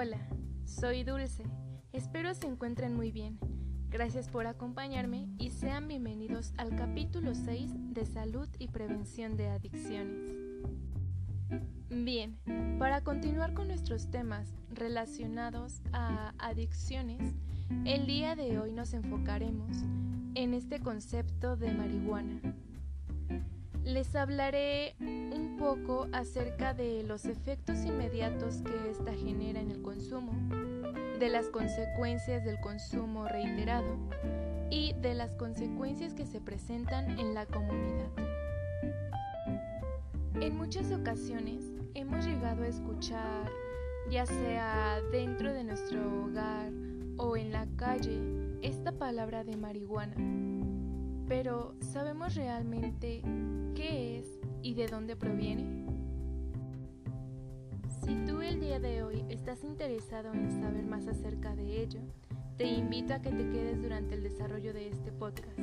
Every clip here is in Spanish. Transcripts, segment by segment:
Hola, soy Dulce. Espero se encuentren muy bien. Gracias por acompañarme y sean bienvenidos al capítulo 6 de Salud y Prevención de Adicciones. Bien, para continuar con nuestros temas relacionados a adicciones, el día de hoy nos enfocaremos en este concepto de marihuana. Les hablaré un poco acerca de los efectos inmediatos que ésta genera en el consumo, de las consecuencias del consumo reiterado y de las consecuencias que se presentan en la comunidad. En muchas ocasiones hemos llegado a escuchar, ya sea dentro de nuestro hogar o en la calle, esta palabra de marihuana. Pero ¿sabemos realmente qué es y de dónde proviene? Si tú el día de hoy estás interesado en saber más acerca de ello, te invito a que te quedes durante el desarrollo de este podcast.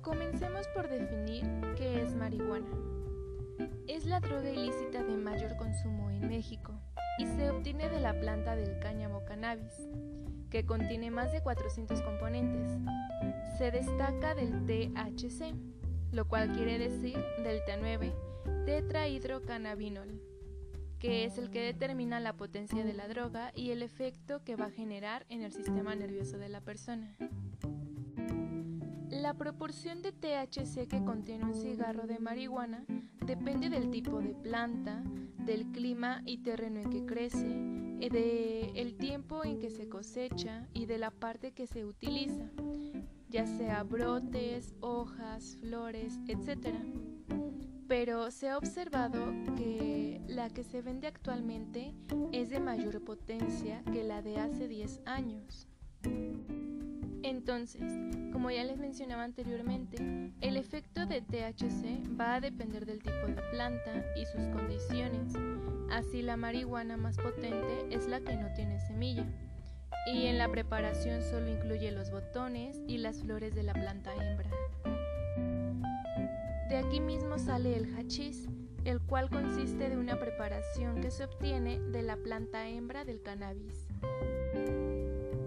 Comencemos por definir qué es marihuana. Es la droga ilícita de mayor consumo en México y se obtiene de la planta del cáñamo cannabis, que contiene más de 400 componentes. Se destaca del THC, lo cual quiere decir delta 9 tetrahidrocannabinol, que es el que determina la potencia de la droga y el efecto que va a generar en el sistema nervioso de la persona. La proporción de THC que contiene un cigarro de marihuana depende del tipo de planta, del clima y terreno en que crece, de el tiempo en que se cosecha y de la parte que se utiliza, ya sea brotes, hojas, flores, etc. Pero se ha observado que la que se vende actualmente es de mayor potencia que la de hace 10 años. Entonces, como ya les mencionaba anteriormente, el efecto de THC va a depender del tipo de planta y sus condiciones. Así la marihuana más potente es la que no tiene semilla y en la preparación solo incluye los botones y las flores de la planta hembra. De aquí mismo sale el hachís, el cual consiste de una preparación que se obtiene de la planta hembra del cannabis.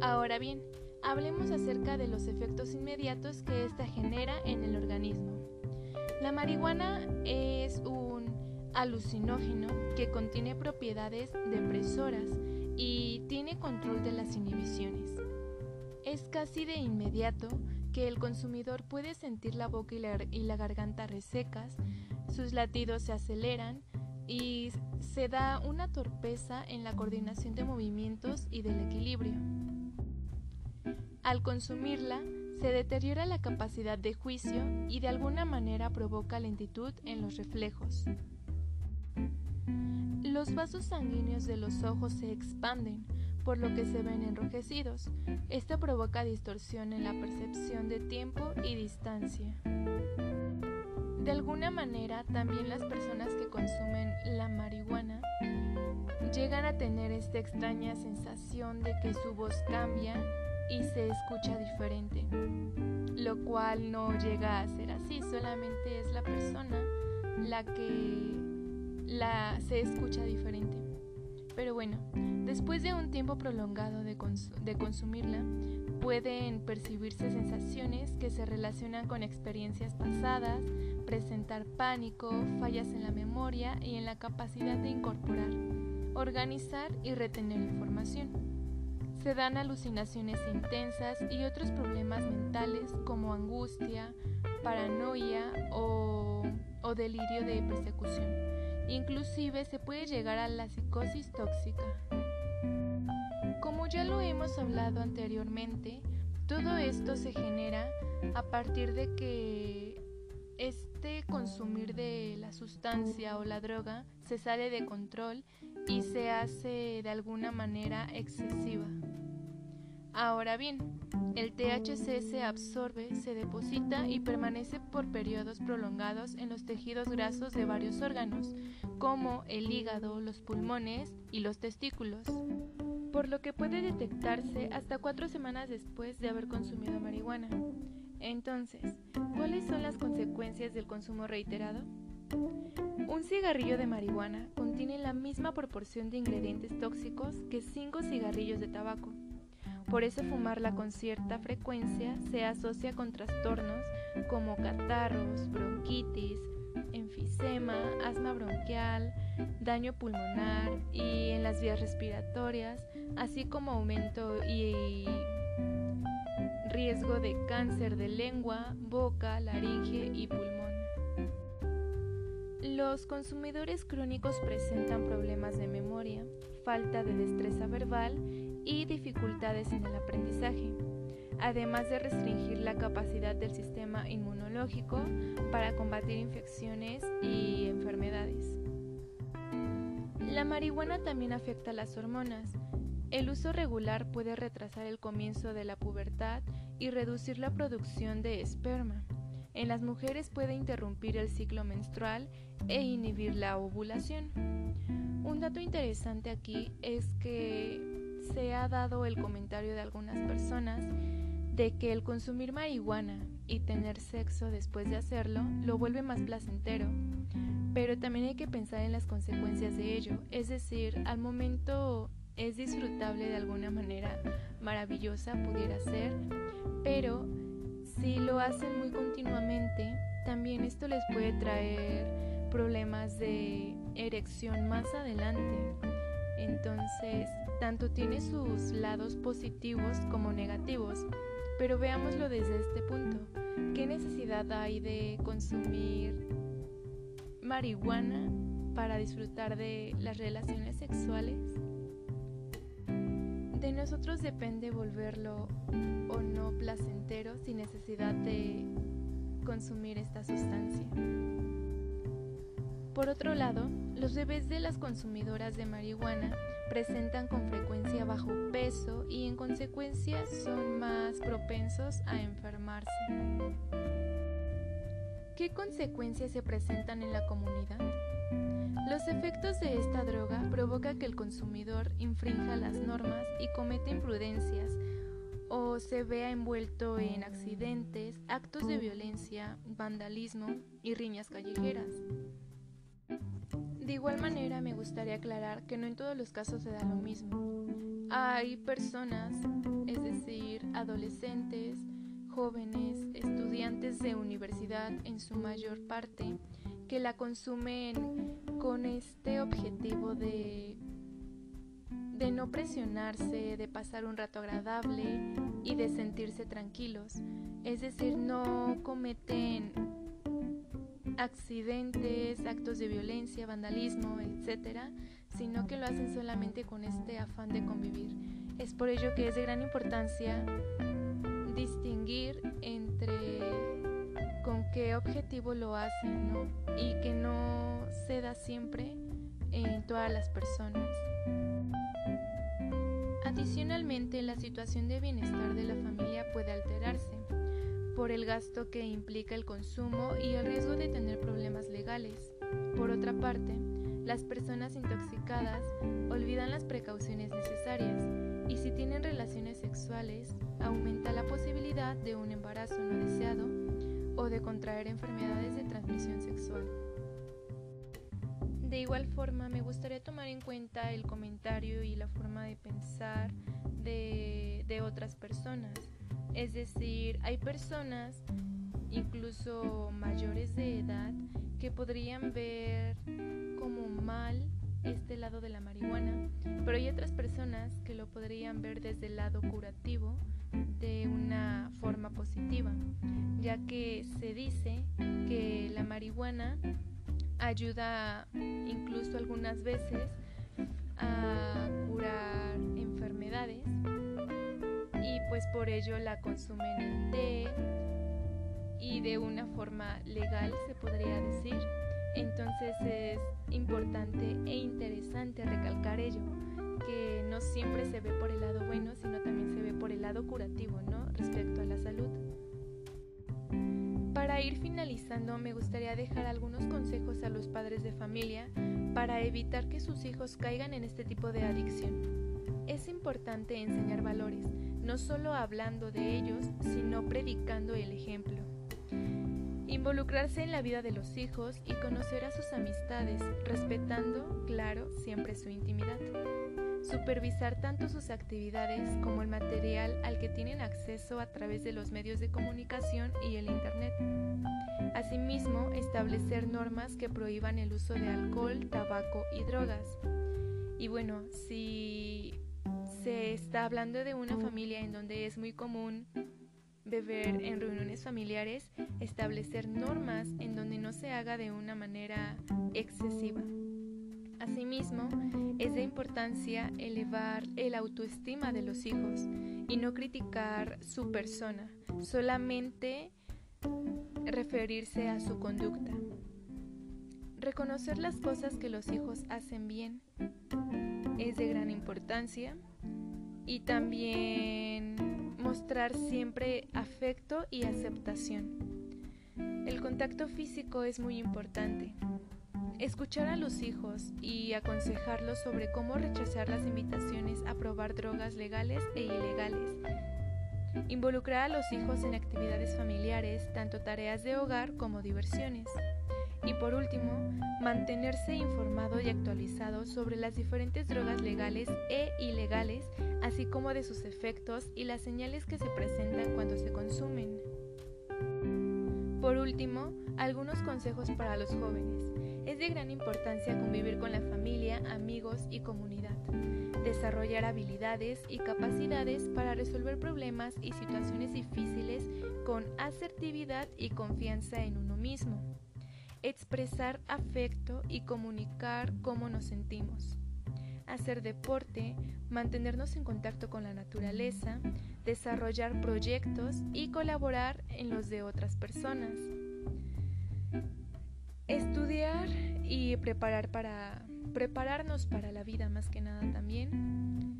Ahora bien, hablemos acerca de los efectos inmediatos que ésta genera en el organismo. La marihuana es un alucinógeno que contiene propiedades depresoras y tiene control de las inhibiciones. Es casi de inmediato que el consumidor puede sentir la boca y y la garganta resecas, sus latidos se aceleran y se da una torpeza en la coordinación de movimientos y del equilibrio. Al consumirla, se deteriora la capacidad de juicio y de alguna manera provoca lentitud en los reflejos. Los vasos sanguíneos de los ojos se expanden, por lo que se ven enrojecidos. Esto provoca distorsión en la percepción de tiempo y distancia. De alguna manera, también las personas que consumen la marihuana llegan a tener esta extraña sensación de que su voz cambia y se escucha diferente, lo cual no llega a ser así, solamente es la persona la que la, se escucha diferente. Pero bueno, después de un tiempo prolongado de, de consumirla, pueden percibirse sensaciones que se relacionan con experiencias pasadas, presentar pánico, fallas en la memoria y en la capacidad de incorporar, organizar y retener información se dan alucinaciones intensas y otros problemas mentales como angustia, paranoia o, delirio de persecución. Inclusive se puede llegar a la psicosis tóxica. Como ya lo hemos hablado anteriormente, todo esto se genera a partir de que este consumir de la sustancia o la droga se sale de control y se hace de alguna manera excesiva. Ahora bien, el THC se absorbe, se deposita y permanece por periodos prolongados en los tejidos grasos de varios órganos, como el hígado, los pulmones y los testículos, por lo que puede detectarse hasta cuatro semanas después de haber consumido marihuana. Entonces, ¿cuáles son las consecuencias del consumo reiterado? Un cigarrillo de marihuana contiene la misma proporción de ingredientes tóxicos que 5 cigarrillos de tabaco. Por eso fumarla con cierta frecuencia se asocia con trastornos como catarros, bronquitis, enfisema, asma bronquial, daño pulmonar y en las vías respiratorias, así como aumento y riesgo de cáncer de lengua, boca, laringe y pulmón. Los consumidores crónicos presentan problemas de memoria, falta de destreza verbal y dificultades en el aprendizaje, además de restringir la capacidad del sistema inmunológico para combatir infecciones y enfermedades. La marihuana también afecta las hormonas. El uso regular puede retrasar el comienzo de la pubertad y reducir la producción de esperma. En las mujeres puede interrumpir el ciclo menstrual e inhibir la ovulación. Un dato interesante aquí es que se ha dado el comentario de algunas personas de que el consumir marihuana y tener sexo después de hacerlo lo vuelve más placentero. Pero también hay que pensar en las consecuencias de ello, es decir, al momento es disfrutable de alguna manera maravillosa, pudiera ser, pero lo hacen muy continuamente, también esto les puede traer problemas de erección más adelante. Entonces, tanto tiene sus lados positivos como negativos, pero veámoslo desde este punto. ¿Qué necesidad hay de consumir marihuana para disfrutar de las relaciones sexuales? Nosotros depende volverlo o no placentero sin necesidad de consumir esta sustancia. Por otro lado, los bebés de las consumidoras de marihuana presentan con frecuencia bajo peso y en consecuencia son más propensos a enfermarse. ¿Qué consecuencias se presentan en la comunidad? Los efectos de esta droga provocan que el consumidor infrinja las normas y cometa imprudencias o se vea envuelto en accidentes, actos de violencia, vandalismo y riñas callejeras. De igual manera me gustaría aclarar que no en todos los casos se da lo mismo. Hay personas, es decir, adolescentes, jóvenes, estudiantes de universidad en su mayor parte, que la consumen con este objetivo de, de no presionarse, de pasar un rato agradable y de sentirse tranquilos. Es decir, no cometen accidentes, actos de violencia, vandalismo, etc., sino que lo hacen solamente con este afán de convivir. Es por ello que es de gran importancia distinguir entre con qué objetivo lo hacen y que no se da siempre en todas las personas. Adicionalmente, la situación de bienestar de la familia puede alterarse por el gasto que implica el consumo y el riesgo de tener problemas legales. Por otra parte, las personas intoxicadas olvidan las precauciones necesarias y si tienen relaciones sexuales, aumenta la posibilidad de un embarazo no deseado o de contraer enfermedades de transmisión sexual. De igual forma, me gustaría tomar en cuenta el comentario y la forma de pensar de, de otras personas. Es decir, hay personas, incluso mayores de edad, que podrían ver como mal este lado de la marihuana, pero hay otras personas que lo podrían ver desde el lado curativo de una forma positiva, ya que se dice que la marihuana ayuda incluso algunas veces a curar enfermedades y pues por ello la consumen en té y de una forma legal se podría decir. Entonces es importante e interesante recalcar ello, que no siempre se ve por el lado bueno, sino también se ve por el lado curativo, ¿no? Respecto a la salud. Para ir finalizando, me gustaría dejar algunos consejos a los padres de familia para evitar que sus hijos caigan en este tipo de adicción. Es importante enseñar valores, no solo hablando de ellos, sino predicando el ejemplo. Involucrarse en la vida de los hijos y conocer a sus amistades, respetando, claro, siempre su intimidad. Supervisar tanto sus actividades como el material al que tienen acceso a través de los medios de comunicación y el Internet. Asimismo, establecer normas que prohíban el uso de alcohol, tabaco y drogas. Y bueno, si se está hablando de una familia en donde es muy común beber en reuniones familiares, establecer normas en donde no se haga de una manera excesiva. Asimismo, es de importancia elevar el autoestima de los hijos y no criticar su persona, solamente referirse a su conducta. Reconocer las cosas que los hijos hacen bien es de gran importancia y también mostrar siempre afecto y aceptación. El contacto físico es muy importante. Escuchar a los hijos y aconsejarlos sobre cómo rechazar las invitaciones a probar drogas legales e ilegales. Involucrar a los hijos en actividades familiares, tanto tareas de hogar como diversiones. Y por último, mantenerse informado y actualizado sobre las diferentes drogas legales e ilegales, así como de sus efectos y las señales que se presentan cuando se consumen. Por último, algunos consejos para los jóvenes. Es de gran importancia convivir con la familia, amigos y comunidad. Desarrollar habilidades y capacidades para resolver problemas y situaciones difíciles con asertividad y confianza en uno mismo. Expresar afecto y comunicar cómo nos sentimos. Hacer deporte, mantenernos en contacto con la naturaleza, desarrollar proyectos y colaborar en los de otras personas. Estudiar y preparar para prepararnos para la vida más que nada también.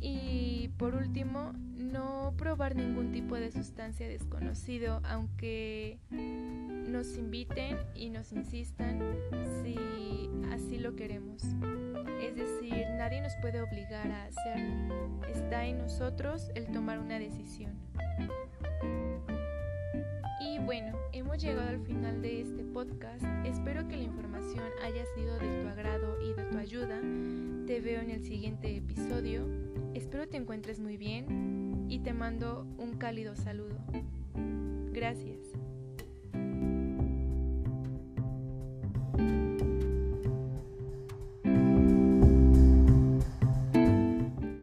Y por último, no probar ningún tipo de sustancia desconocido, aunque nos inviten y nos insistan si así lo queremos. Es decir, nadie nos puede obligar a hacerlo. Está en nosotros el tomar una decisión. Bueno, hemos llegado al final de este podcast. Espero que la información haya sido de tu agrado y de tu ayuda. Te veo en el siguiente episodio. Espero te encuentres muy bien y te mando un cálido saludo. Gracias.